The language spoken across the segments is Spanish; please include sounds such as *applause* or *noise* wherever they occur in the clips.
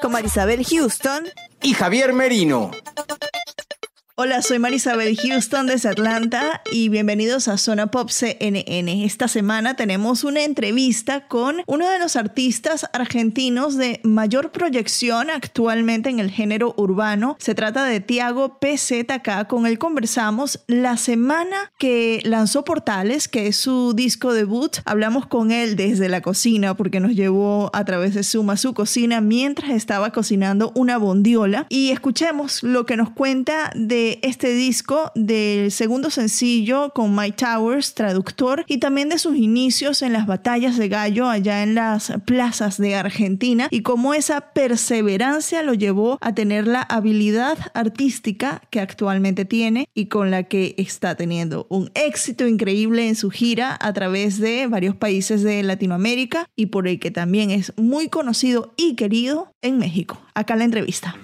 con Marisabel Houston. y Javier Merino. Hola, soy Marisabel Houston desde Atlanta y bienvenidos a Zona Pop CNN. Esta semana tenemos una entrevista con uno de los artistas argentinos de mayor proyección actualmente en el género urbano. Se trata de Tiago PZK. Con él conversamos la semana que lanzó Portales, que es su disco debut. Hablamos con él desde la cocina porque nos llevó a través de Zoom a su cocina mientras estaba cocinando una bondiola. Y escuchemos lo que nos cuenta de este disco, del segundo sencillo con Mike Towers, traductor, y también de sus inicios en las batallas de gallo allá en las plazas de Argentina y cómo esa perseverancia lo llevó a tener la habilidad artística que actualmente tiene y con la que está teniendo un éxito increíble en su gira a través de varios países de Latinoamérica y por el que también es muy conocido y querido en México. Acá la entrevista.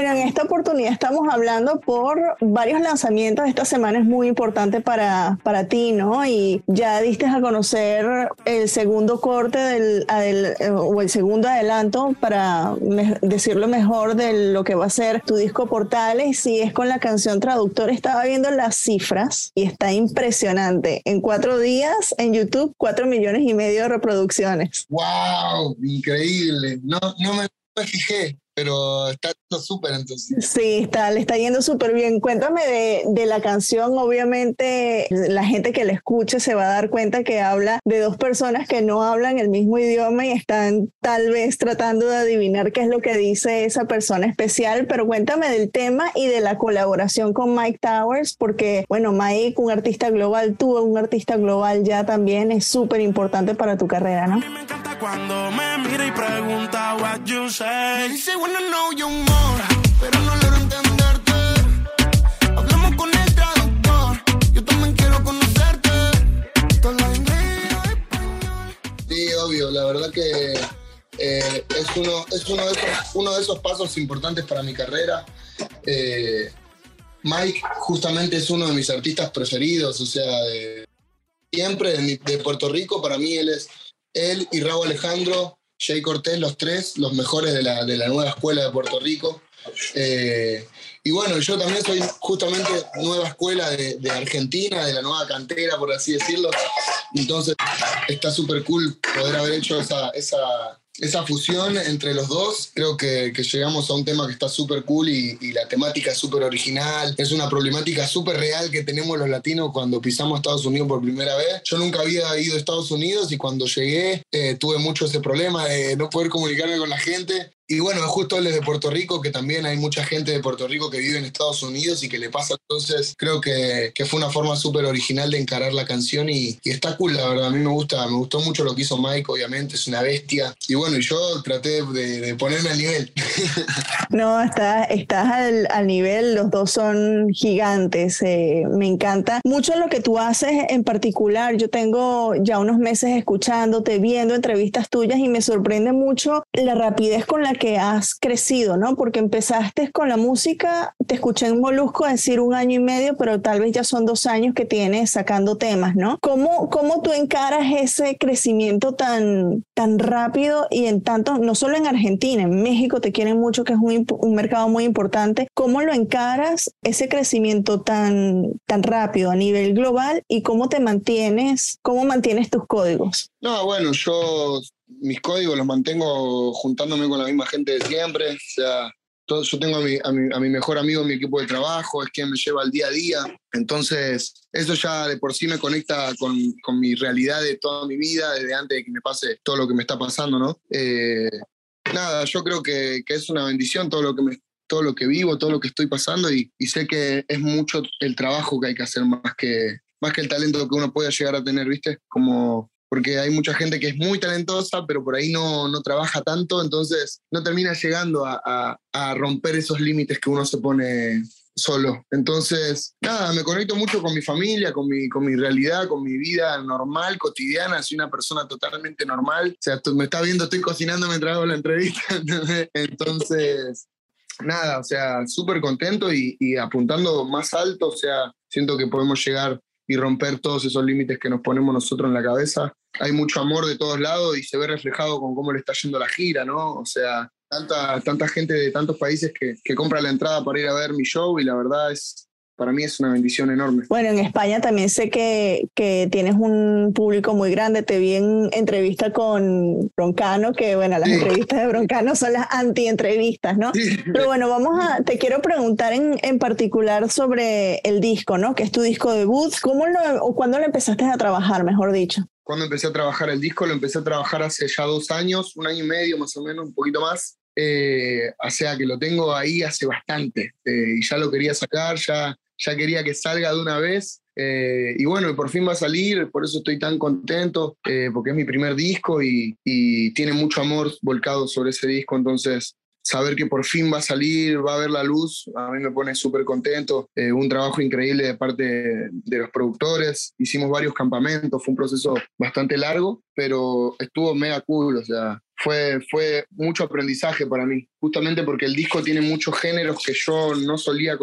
Bueno, en esta oportunidad estamos hablando por varios lanzamientos. Esta semana es muy importante para, para ti, ¿no? Y ya diste a conocer el segundo corte del, o el segundo adelanto, para me- decirlo mejor, de lo que va a ser tu disco Portales. Y es con la canción Traductor. Estaba viendo las cifras y está impresionante. En cuatro días en YouTube, cuatro millones y medio de reproducciones. ¡Wow! Increíble. No, no me fijé, pero está todo súper entonces. Sí, está, le está yendo súper bien. Cuéntame de, de la canción. Obviamente, la gente que la escuche se va a dar cuenta que habla de dos personas que no hablan el mismo idioma y están tal vez tratando de adivinar qué es lo que dice esa persona especial. Pero cuéntame del tema y de la colaboración con Mike Towers, porque, bueno, Mike, un artista global, tú, un artista global ya también es súper importante para tu carrera, ¿no? A mí me encanta cuando me mira y pregunta what you say. Wanna know you more, pero no logro entenderte. Hablamos con el traductor, yo también quiero conocerte. Toda la inglés español. Sí, obvio. La verdad que eh, es, uno, es uno, de esos, uno de esos pasos importantes para mi carrera. Eh, Mike justamente es uno de mis artistas preferidos, o sea, de, siempre de, de Puerto Rico. Para mí él es él y Raúl Alejandro, Jay Cortés, los tres, los mejores de la, de la nueva escuela de Puerto Rico. Eh, y bueno, yo también soy justamente nueva escuela de, de Argentina, de la nueva cantera, por así decirlo. Entonces está súper cool poder haber hecho esa, esa, esa fusión entre los dos. Creo que, que llegamos a un tema que está súper cool y, y la temática es súper original. Es una problemática súper real que tenemos los latinos cuando pisamos Estados Unidos por primera vez. Yo nunca había ido a Estados Unidos y cuando llegué eh, tuve mucho ese problema de no poder comunicarme con la gente. Y bueno, justo él es de Puerto Rico, que también hay mucha gente de Puerto Rico que vive en Estados Unidos y que le pasa. Entonces, creo que, que fue una forma súper original de encarar la canción y, y está cool, la verdad. A mí me gusta, me gustó mucho lo que hizo Mike, obviamente, es una bestia. Y bueno, yo traté de, de ponerme al nivel. *laughs* No, estás, estás al, al nivel, los dos son gigantes, eh, me encanta mucho lo que tú haces en particular. Yo tengo ya unos meses escuchándote, viendo entrevistas tuyas y me sorprende mucho la rapidez con la que has crecido, ¿no? Porque empezaste con la música, te escuché en Molusco decir un año y medio, pero tal vez ya son dos años que tienes sacando temas, ¿no? ¿Cómo, cómo tú encaras ese crecimiento tan, tan rápido y en tanto, no solo en Argentina, en México te quieren mucho, que es un, mercado muy importante. ¿Cómo lo encaras ese crecimiento tan, tan rápido a nivel global y cómo te mantienes, cómo mantienes tus códigos? No, bueno, yo mis códigos los mantengo juntándome con la misma gente de siempre. O sea, yo tengo a mi, a, mi, a mi, mejor amigo en mi equipo de trabajo, es quien me lleva al día a día. Entonces, eso ya de por sí me conecta con, con mi realidad de toda mi vida, desde antes de que me pase todo lo que me está pasando, ¿no? Eh, nada, yo creo que, que, es una bendición todo lo que me, todo lo que vivo, todo lo que estoy pasando y, y, sé que es mucho el trabajo que hay que hacer más que, más que el talento que uno pueda llegar a tener, ¿viste? Como porque hay mucha gente que es muy talentosa, pero por ahí no, no trabaja tanto, entonces no termina llegando a, a, a romper esos límites que uno se pone solo. Entonces, nada, me conecto mucho con mi familia, con mi, con mi realidad, con mi vida normal, cotidiana. Soy una persona totalmente normal. O sea, me está viendo, estoy cocinando mientras hago la entrevista. *laughs* Entonces, nada, o sea, súper contento y, y apuntando más alto. O sea, siento que podemos llegar y romper todos esos límites que nos ponemos nosotros en la cabeza. Hay mucho amor de todos lados y se ve reflejado con cómo le está yendo la gira, ¿no? O sea, tanta, tanta gente de tantos países que, que compra la entrada para ir a ver mi show y la verdad es, para mí es una bendición enorme. Bueno, en España también sé que, que, tienes un público muy grande. Te vi en entrevista con Broncano, que bueno, las sí. entrevistas de Broncano son las anti-entrevistas, ¿no? Sí. Pero bueno, vamos a, te quiero preguntar en, en, particular sobre el disco, ¿no? Que es tu disco debut. ¿Cómo lo, o cuándo lo empezaste a trabajar, mejor dicho? Cuando empecé a trabajar el disco, lo empecé a trabajar hace ya dos años, un año y medio más o menos, un poquito más. Eh, o sea que lo tengo ahí hace bastante eh, y ya lo quería sacar, ya ya quería que salga de una vez. Eh, y bueno, por fin va a salir, por eso estoy tan contento, eh, porque es mi primer disco y, y, tiene mucho amor volcado sobre ese disco, entonces saber que por fin va a salir, va a ver la luz, a mí me pone súper contento. Eh, un trabajo increíble de parte de los productores, hicimos varios campamentos, fue un proceso bastante largo, pero estuvo mega cool, o sea, fue, fue mucho aprendizaje para mí, justamente porque el disco tiene muchos géneros que yo no solía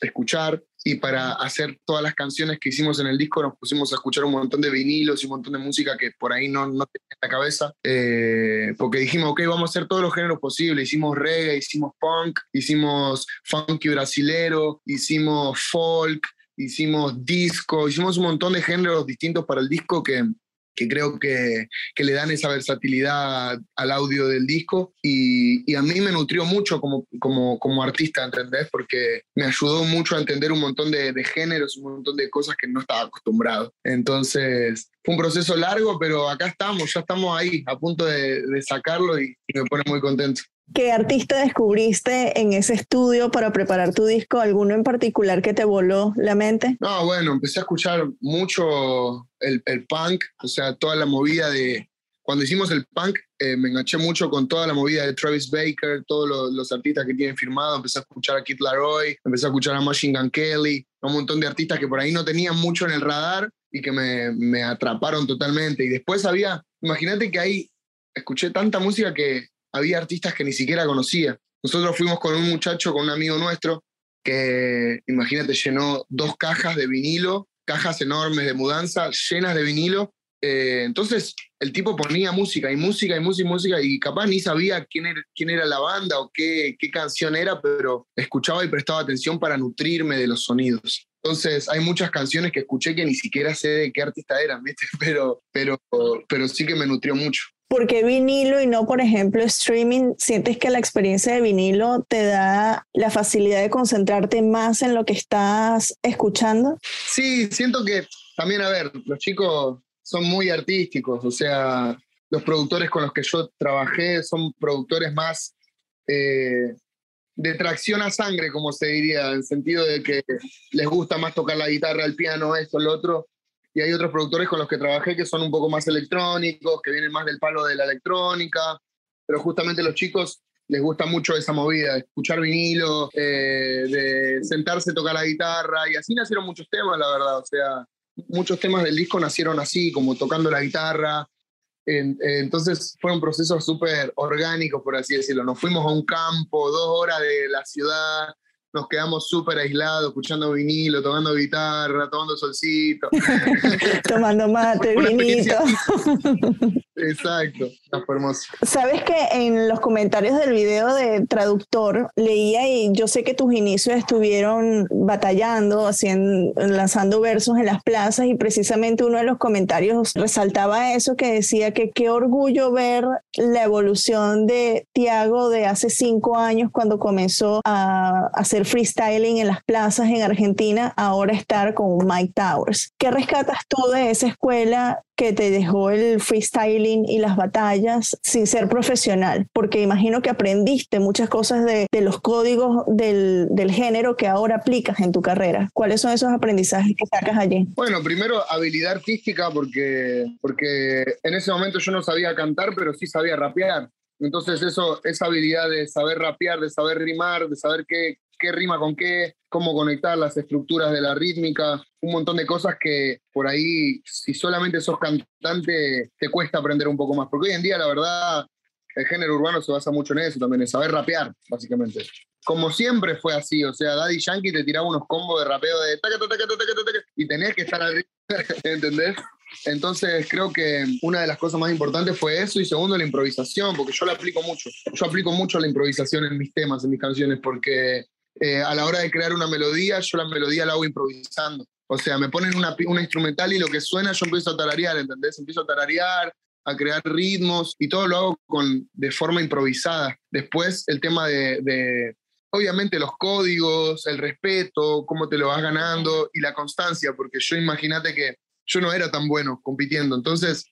escuchar y para hacer todas las canciones que hicimos en el disco nos pusimos a escuchar un montón de vinilos y un montón de música que por ahí no, no tenía en la cabeza, eh, porque dijimos, ok, vamos a hacer todos los géneros posibles, hicimos reggae, hicimos punk, hicimos funky brasilero, hicimos folk, hicimos disco, hicimos un montón de géneros distintos para el disco que, que creo que, que, le dan esa versatilidad al audio del disco y, y, a mí me nutrió mucho como, como, como artista, ¿entendés? Porque me ayudó mucho a entender un montón de, de, géneros, un montón de cosas que no estaba acostumbrado. Entonces, fue un proceso largo, pero acá estamos, ya estamos ahí, a punto de, de sacarlo y, y me pone muy contento. ¿Qué artista descubriste en ese estudio para preparar tu disco? ¿Alguno en particular que te voló la mente? No, bueno, empecé a escuchar mucho el, el punk, o sea, toda la movida de... Cuando hicimos el punk, eh, me enganché mucho con toda la movida de Travis Baker, todos los, los, artistas que tienen firmado. Empecé a escuchar a Kid Laroi, empecé a escuchar a Machine Gun Kelly, un montón de artistas que por ahí no tenían mucho en el radar y que me, me atraparon totalmente. Y después había, imagínate que ahí escuché tanta música que había artistas que ni siquiera conocía. Nosotros fuimos con un muchacho, con un amigo nuestro, que, imagínate, llenó dos cajas de vinilo, cajas enormes de mudanza, llenas de vinilo. Eh, entonces, el tipo ponía música y música y música y música y capaz ni sabía quién era, quién era la banda o qué, qué canción era, pero escuchaba y prestaba atención para nutrirme de los sonidos. Entonces, hay muchas canciones que escuché que ni siquiera sé de qué artista eran, ¿viste? *laughs* Pero, pero, pero sí que me nutrió mucho. ¿Por qué vinilo y no, por ejemplo, streaming? ¿Sientes que la experiencia de vinilo te da la facilidad de concentrarte más en lo que estás escuchando? Sí, siento que también, a ver, los chicos son muy artísticos, o sea, los productores con los que yo trabajé son productores más eh, de tracción a sangre, como se diría, en sentido de que les gusta más tocar la guitarra, el piano, esto, lo otro, y hay otros productores con los que trabajé que son un poco más electrónicos, que vienen más del palo de la electrónica, pero justamente los chicos les gusta mucho esa movida, de escuchar vinilo, eh, de sentarse, tocar la guitarra, y así nacieron muchos temas, la verdad, o sea, muchos temas del disco nacieron así, como tocando la guitarra, entonces fue un proceso súper orgánico, por así decirlo. Nos fuimos a un campo, dos horas de la ciudad, nos quedamos súper aislados, escuchando vinilo, tomando guitarra, tomando solcito. *laughs* tomando mate, vinito. Exacto, está hermoso. Sabes que en los comentarios del video de traductor leía y yo sé que tus inicios estuvieron batallando, haciendo, lanzando versos en las plazas y precisamente uno de los comentarios resaltaba eso que decía que qué orgullo ver la evolución de Tiago de hace cinco años cuando comenzó a hacer freestyling en las plazas en Argentina, ahora estar con Mike Towers. ¿Qué rescatas tú de esa escuela que te dejó el freestyling y las batallas sin ser profesional, porque imagino que aprendiste muchas cosas de, los códigos del, del, género que ahora aplicas en tu carrera. ¿Cuáles son esos aprendizajes que sacas allí? Bueno, primero habilidad artística, porque, porque en ese momento yo no sabía cantar, pero sí sabía rapear. Entonces eso, esa habilidad de saber rapear, de saber rimar, de saber qué, qué rima con qué, cómo conectar las estructuras de la rítmica, un montón de cosas que por ahí, si solamente sos cantante, te cuesta aprender un poco más. Porque hoy en día, la verdad, el género urbano se basa mucho en eso también, en saber rapear, básicamente. Como siempre fue así, o sea, Daddy Yankee te tiraba unos combos de rapeo de y tenés que estar al *laughs* ¿entendés? Entonces creo que una de las cosas más importantes fue eso y segundo la improvisación, porque yo la aplico mucho. Yo aplico mucho la improvisación en mis temas, en mis canciones, porque eh, a la hora de crear una melodía, yo la melodía la hago improvisando. O sea, me ponen una, una instrumental y lo que suena yo empiezo a tararear, ¿entendés? Empiezo a tararear, a crear ritmos y todo lo hago con, de forma improvisada. Después el tema de, de, obviamente los códigos, el respeto, cómo te lo vas ganando y la constancia, porque yo imagínate que yo no era tan bueno compitiendo. Entonces,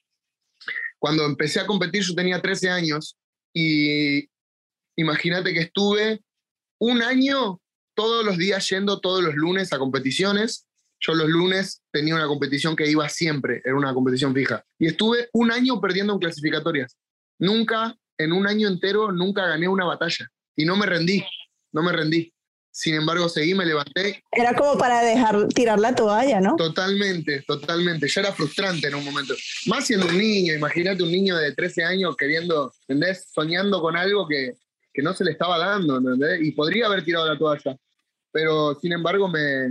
cuando empecé a competir, yo tenía 13 años y imagínate que estuve un año todos los días yendo todos los lunes a competiciones. Yo los lunes tenía una competición que iba siempre, era una competición fija. Y estuve un año perdiendo en clasificatorias. Nunca, en un año entero, nunca gané una batalla. Y no me rendí, no me rendí. Sin embargo, seguí, me levanté. Era como para dejar tirar la toalla, ¿no? Totalmente, totalmente. Ya era frustrante en un momento. Más siendo un niño, imagínate un niño de 13 años queriendo, ¿entendés? Soñando con algo que, que no se le estaba dando, ¿entendés? Y podría haber tirado la toalla. Pero sin embargo, me,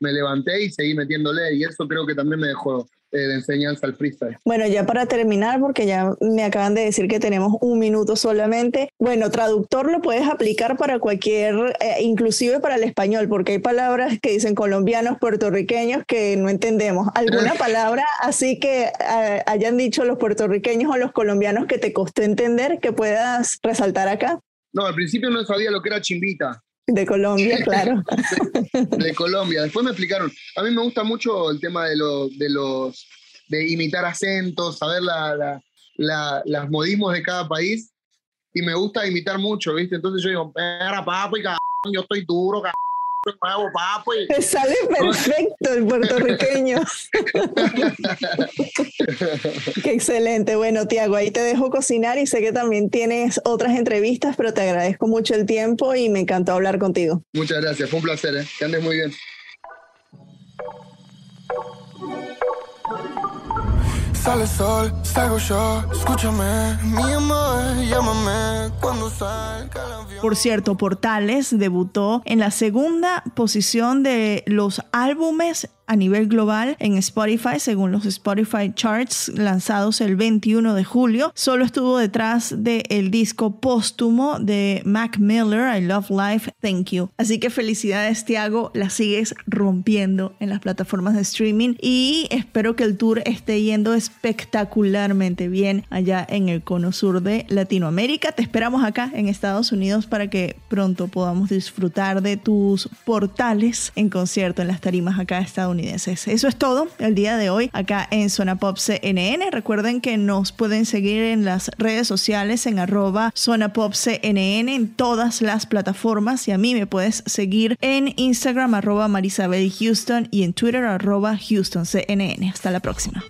me levanté y seguí metiéndole. Y eso creo que también me dejó eh, de enseñanza al freestyle. Bueno, ya para terminar, porque ya me acaban de decir que tenemos un minuto solamente. Bueno, traductor lo puedes aplicar para cualquier, eh, inclusive para el español, porque hay palabras que dicen colombianos, puertorriqueños que no entendemos. ¿Alguna *laughs* palabra así que eh, hayan dicho los puertorriqueños o los colombianos que te costó entender que puedas resaltar acá? No, al principio no sabía lo que era chimbita. De Colombia, *laughs* claro. de, Colombia. Después me explicaron. A mí me gusta mucho el tema de, de los de imitar acentos, saber la, las modismos de cada país. Y me gusta imitar mucho, ¿viste? Entonces yo digo, era papo y yo estoy duro, nuevo, papi. Te *laughs* sale perfecto el puertorriqueño. *laughs* Qué excelente. Bueno, Tiago, ahí te dejo cocinar y sé que también tienes otras entrevistas, pero te agradezco mucho el tiempo y me encantó hablar contigo. Muchas gracias, fue un placer, ¿eh? que andes muy bien. Por cierto, Portales debutó en la segunda posición de los álbumes a nivel global en Spotify, según los Spotify Charts lanzados el 21 de julio. Solo estuvo detrás del disco póstumo de Mac Miller, I Love Life, Thank You. Así que felicidades, Tiago, la sigues rompiendo en las plataformas de streaming y espero que el tour esté yendo espectacularmente bien allá en el cono sur de Latinoamérica. Te esperamos acá en Estados Unidos para que pronto podamos disfrutar de tus portales en concierto en las tarimas acá de Eso es todo el día de hoy acá en Zona Pop CNN. Recuerden que nos pueden seguir en las redes sociales en arroba Zona Pop CNN en todas las plataformas y a mí me puedes seguir en Instagram arroba Marisabel Houston y en Twitter arroba Houston CNN. Hasta la próxima.